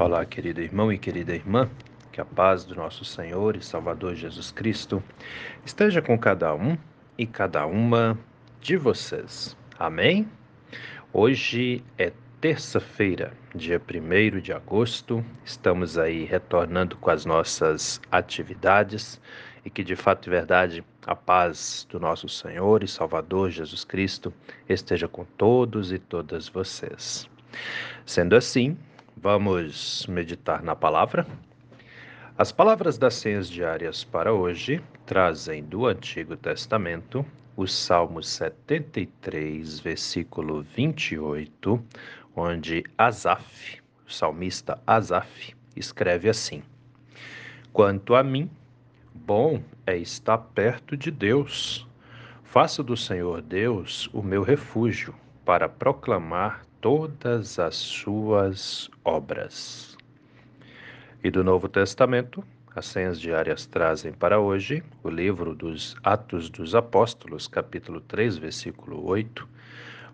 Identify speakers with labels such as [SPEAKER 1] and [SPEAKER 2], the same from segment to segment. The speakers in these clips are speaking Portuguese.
[SPEAKER 1] Olá, querido irmão e querida irmã, que a paz do nosso Senhor e Salvador Jesus Cristo esteja com cada um e cada uma de vocês. Amém? Hoje é terça-feira, dia 1 de agosto, estamos aí retornando com as nossas atividades e que de fato e verdade a paz do nosso Senhor e Salvador Jesus Cristo esteja com todos e todas vocês. Sendo assim, vamos meditar na palavra. As palavras das senhas diárias para hoje trazem do Antigo Testamento o Salmo 73, versículo 28, onde Asaf, o salmista Asaf, escreve assim: Quanto a mim, Bom é estar perto de Deus. Faça do Senhor Deus o meu refúgio para proclamar todas as suas obras. E do Novo Testamento, as senhas diárias trazem para hoje o livro dos Atos dos Apóstolos, capítulo 3, versículo 8,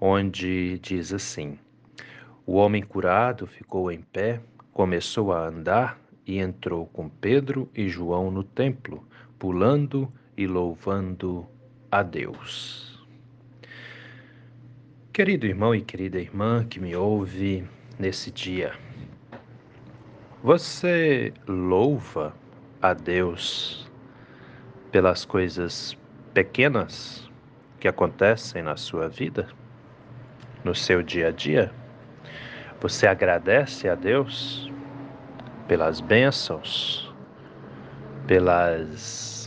[SPEAKER 1] onde diz assim: O homem curado ficou em pé, começou a andar e entrou com Pedro e João no templo, pulando e louvando a Deus. Querido irmão e querida irmã que me ouve nesse dia, você louva a Deus pelas coisas pequenas que acontecem na sua vida, no seu dia a dia? Você agradece a Deus pelas bênçãos, pelas.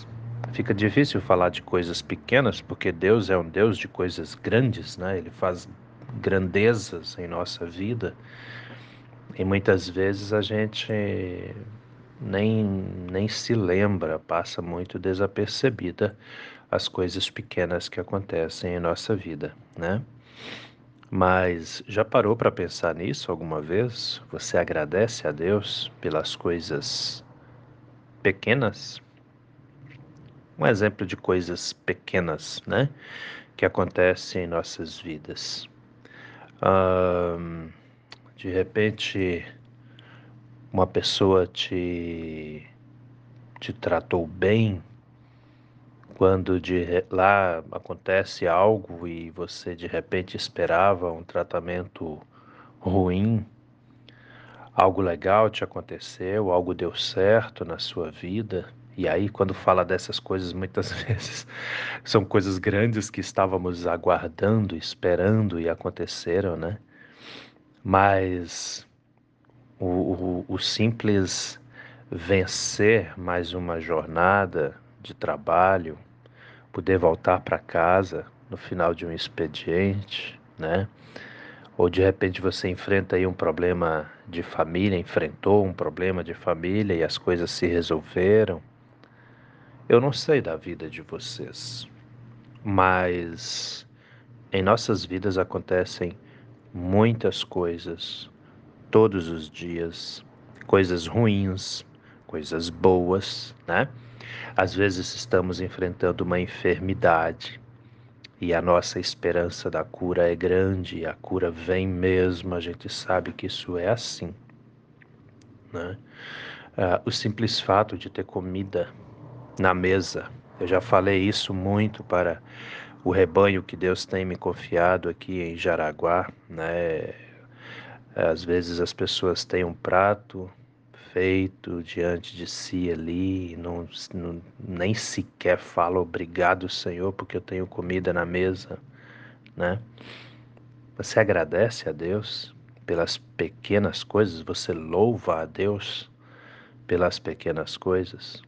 [SPEAKER 1] Fica difícil falar de coisas pequenas, porque Deus é um Deus de coisas grandes, né? Ele faz grandezas em nossa vida. E muitas vezes a gente nem, nem se lembra, passa muito desapercebida as coisas pequenas que acontecem em nossa vida, né? Mas já parou para pensar nisso alguma vez? Você agradece a Deus pelas coisas pequenas? Um exemplo de coisas pequenas, né? Que acontecem em nossas vidas. de repente, uma pessoa te, te tratou bem quando de lá acontece algo e você de repente esperava um tratamento ruim, algo legal te aconteceu, algo deu certo na sua vida, e aí quando fala dessas coisas muitas vezes são coisas grandes que estávamos aguardando, esperando e aconteceram, né? Mas o, o, o simples vencer mais uma jornada de trabalho, poder voltar para casa no final de um expediente, né? Ou de repente você enfrenta aí um problema de família, enfrentou um problema de família e as coisas se resolveram. Eu não sei da vida de vocês, mas em nossas vidas acontecem muitas coisas todos os dias, coisas ruins, coisas boas, né? Às vezes estamos enfrentando uma enfermidade e a nossa esperança da cura é grande, a cura vem mesmo, a gente sabe que isso é assim. Né? Uh, o simples fato de ter comida na mesa, eu já falei isso muito para o rebanho que Deus tem me confiado aqui em Jaraguá, né? Às vezes as pessoas têm um prato feito diante de si ali, não, não, nem sequer fala obrigado, Senhor, porque eu tenho comida na mesa, né? Você agradece a Deus pelas pequenas coisas, você louva a Deus pelas pequenas coisas.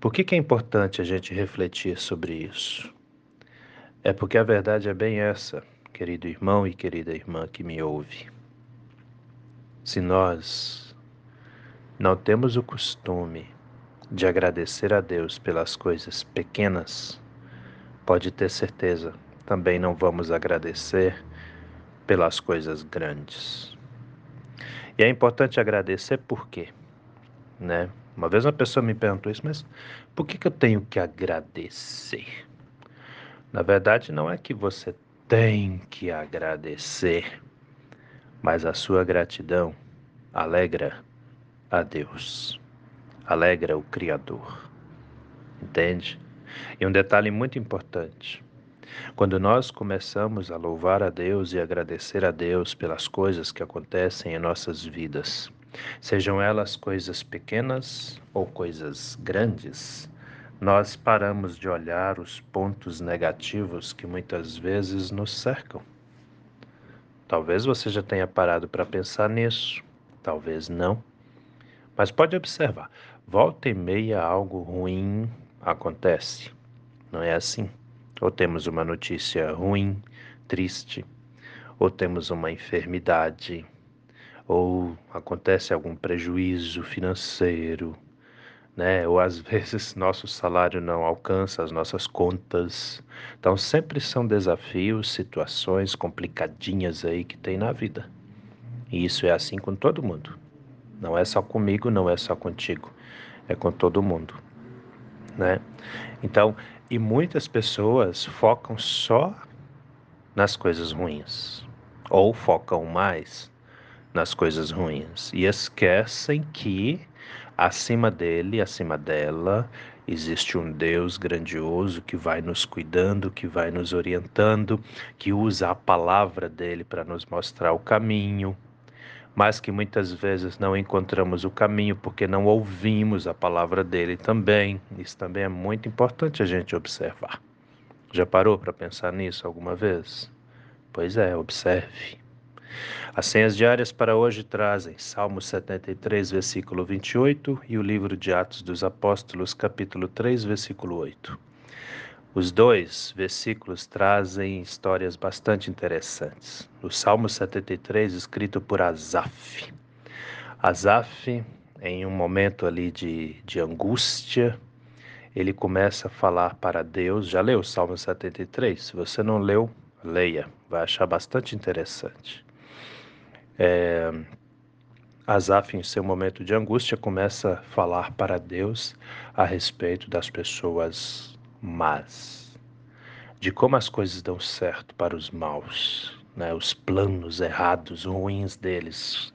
[SPEAKER 1] Por que, que é importante a gente refletir sobre isso? É porque a verdade é bem essa, querido irmão e querida irmã que me ouve. Se nós não temos o costume de agradecer a Deus pelas coisas pequenas, pode ter certeza, também não vamos agradecer pelas coisas grandes. E é importante agradecer por quê? Né? Uma vez uma pessoa me perguntou isso, mas por que, que eu tenho que agradecer? Na verdade, não é que você tem que agradecer, mas a sua gratidão alegra a Deus, alegra o Criador. Entende? E um detalhe muito importante: quando nós começamos a louvar a Deus e agradecer a Deus pelas coisas que acontecem em nossas vidas, sejam elas coisas pequenas ou coisas grandes, nós paramos de olhar os pontos negativos que muitas vezes nos cercam. Talvez você já tenha parado para pensar nisso, talvez não. Mas pode observar, volta e meia algo ruim acontece. Não é assim? Ou temos uma notícia ruim, triste, ou temos uma enfermidade, ou acontece algum prejuízo financeiro, né? Ou às vezes nosso salário não alcança as nossas contas. Então sempre são desafios, situações complicadinhas aí que tem na vida. E isso é assim com todo mundo. Não é só comigo, não é só contigo, é com todo mundo, né? Então, e muitas pessoas focam só nas coisas ruins ou focam mais nas coisas ruins e esquecem que acima dele, acima dela, existe um Deus grandioso que vai nos cuidando, que vai nos orientando, que usa a palavra dele para nos mostrar o caminho, mas que muitas vezes não encontramos o caminho porque não ouvimos a palavra dele também. Isso também é muito importante a gente observar. Já parou para pensar nisso alguma vez? Pois é, observe. As senhas diárias para hoje trazem Salmo 73, versículo 28 e o livro de Atos dos Apóstolos, capítulo 3, versículo 8. Os dois versículos trazem histórias bastante interessantes. O Salmo 73, escrito por Asaf. Asaf, em um momento ali de, de angústia, ele começa a falar para Deus. Já leu o Salmo 73? Se você não leu, leia, vai achar bastante interessante. É, Asaf, em seu momento de angústia, começa a falar para Deus a respeito das pessoas más, de como as coisas dão certo para os maus, né? os planos errados, ruins deles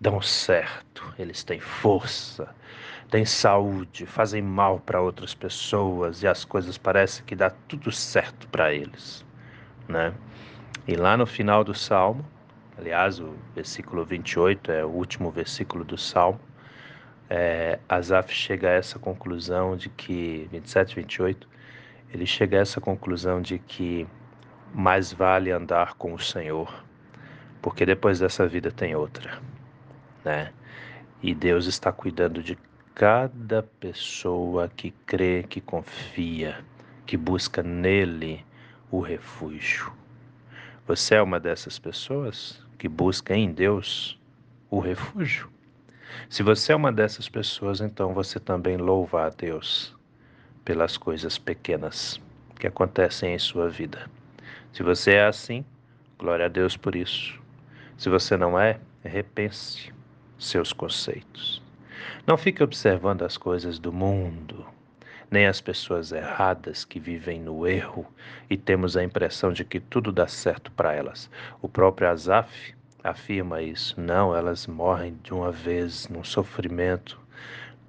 [SPEAKER 1] dão certo, eles têm força, têm saúde, fazem mal para outras pessoas e as coisas parecem que dá tudo certo para eles, né? E lá no final do salmo, aliás, o versículo 28 é o último versículo do salmo, é, Asaf chega a essa conclusão de que, 27, 28, ele chega a essa conclusão de que mais vale andar com o Senhor, porque depois dessa vida tem outra, né? E Deus está cuidando de cada pessoa que crê, que confia, que busca nele o refúgio. Você é uma dessas pessoas que busca em Deus o refúgio? Se você é uma dessas pessoas, então você também louva a Deus pelas coisas pequenas que acontecem em sua vida. Se você é assim, glória a Deus por isso. Se você não é, repense seus conceitos. Não fique observando as coisas do mundo, nem as pessoas erradas que vivem no erro e temos a impressão de que tudo dá certo para elas. O próprio Asaf afirma isso. Não, elas morrem de uma vez num sofrimento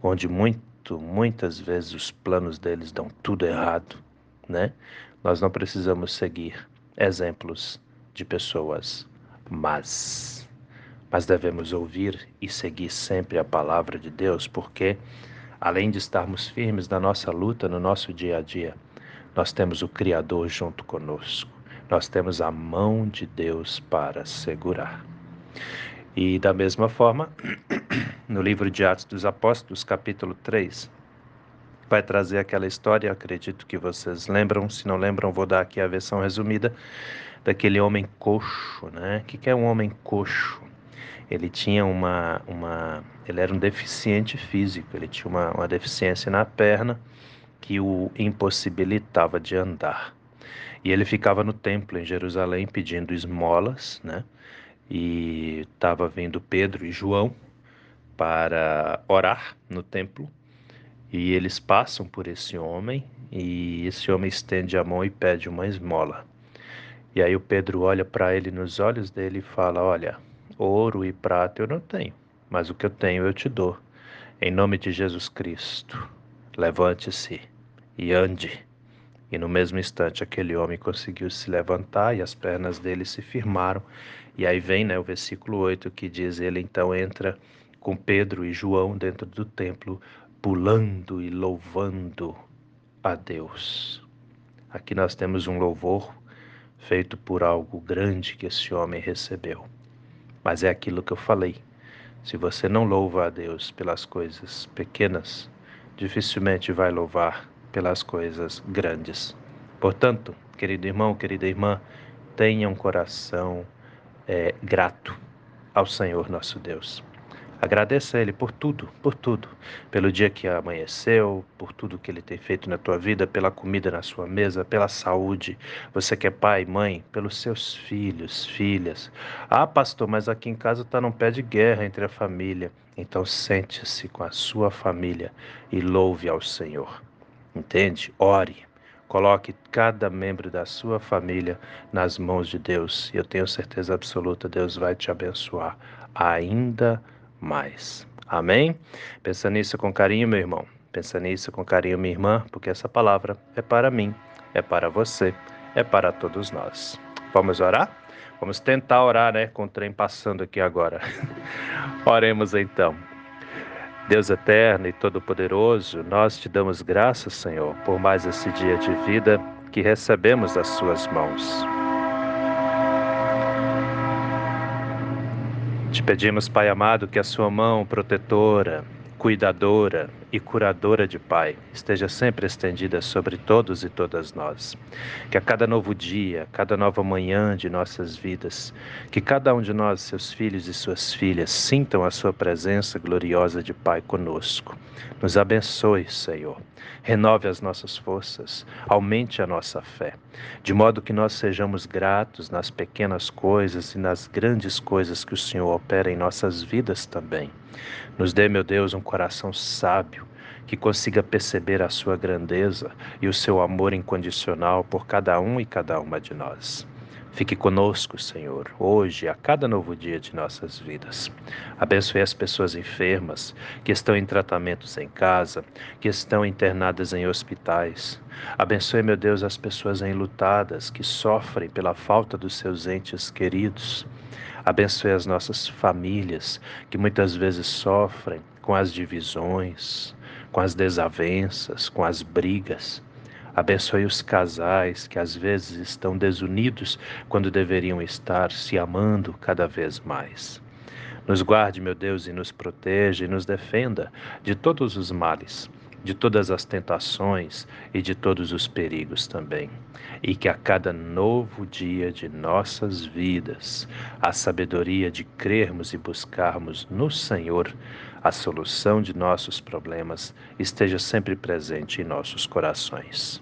[SPEAKER 1] onde muito, muitas vezes os planos deles dão tudo errado, né? Nós não precisamos seguir exemplos de pessoas mas mas devemos ouvir e seguir sempre a palavra de Deus, porque além de estarmos firmes na nossa luta, no nosso dia a dia, nós temos o Criador junto conosco. Nós temos a mão de Deus para segurar. E da mesma forma, no livro de Atos dos Apóstolos, capítulo 3, vai trazer aquela história, acredito que vocês lembram, se não lembram, vou dar aqui a versão resumida, daquele homem coxo, né? O que é um homem coxo? Ele tinha uma, uma ele era um deficiente físico, ele tinha uma, uma deficiência na perna que o impossibilitava de andar. E ele ficava no templo em Jerusalém pedindo esmolas, né? e estava vindo Pedro e João para orar no templo e eles passam por esse homem e esse homem estende a mão e pede uma esmola. E aí o Pedro olha para ele nos olhos dele e fala: Olha, ouro e prata eu não tenho, mas o que eu tenho eu te dou. Em nome de Jesus Cristo, levante-se e ande. E no mesmo instante aquele homem conseguiu se levantar e as pernas dele se firmaram. E aí vem né, o versículo 8 que diz: Ele então entra com Pedro e João dentro do templo, pulando e louvando a Deus. Aqui nós temos um louvor feito por algo grande que esse homem recebeu. Mas é aquilo que eu falei. Se você não louva a Deus pelas coisas pequenas, dificilmente vai louvar pelas coisas grandes. Portanto, querido irmão, querida irmã, tenha um coração é, grato ao Senhor nosso Deus. Agradeça a Ele por tudo, por tudo. Pelo dia que amanheceu, por tudo que Ele tem feito na tua vida, pela comida na sua mesa, pela saúde. Você que é pai, mãe, pelos seus filhos, filhas. Ah, pastor, mas aqui em casa está num pé de guerra entre a família. Então sente-se com a sua família e louve ao Senhor. Entende? Ore. Coloque cada membro da sua família nas mãos de Deus. E eu tenho certeza absoluta, Deus vai te abençoar ainda mais mais. Amém? Pensa nisso com carinho, meu irmão. Pensa nisso com carinho, minha irmã, porque essa palavra é para mim, é para você, é para todos nós. Vamos orar? Vamos tentar orar, né? Com o trem passando aqui agora. Oremos então. Deus eterno e todo-poderoso, nós te damos graças, Senhor, por mais esse dia de vida que recebemos das Suas mãos. Pedimos, Pai amado, que a sua mão protetora, cuidadora e curadora de Pai esteja sempre estendida sobre todos e todas nós. Que a cada novo dia, cada nova manhã de nossas vidas, que cada um de nós, seus filhos e suas filhas, sintam a sua presença gloriosa de Pai conosco. Nos abençoe, Senhor. Renove as nossas forças, aumente a nossa fé, de modo que nós sejamos gratos nas pequenas coisas e nas grandes coisas que o Senhor opera em nossas vidas também. Nos dê, meu Deus, um coração sábio que consiga perceber a sua grandeza e o seu amor incondicional por cada um e cada uma de nós. Fique conosco, Senhor, hoje, a cada novo dia de nossas vidas. Abençoe as pessoas enfermas, que estão em tratamentos em casa, que estão internadas em hospitais. Abençoe, meu Deus, as pessoas enlutadas, que sofrem pela falta dos seus entes queridos. Abençoe as nossas famílias, que muitas vezes sofrem com as divisões, com as desavenças, com as brigas. Abençoe os casais que às vezes estão desunidos quando deveriam estar se amando cada vez mais. Nos guarde, meu Deus, e nos proteja e nos defenda de todos os males, de todas as tentações e de todos os perigos também. E que a cada novo dia de nossas vidas, a sabedoria de crermos e buscarmos no Senhor a solução de nossos problemas esteja sempre presente em nossos corações.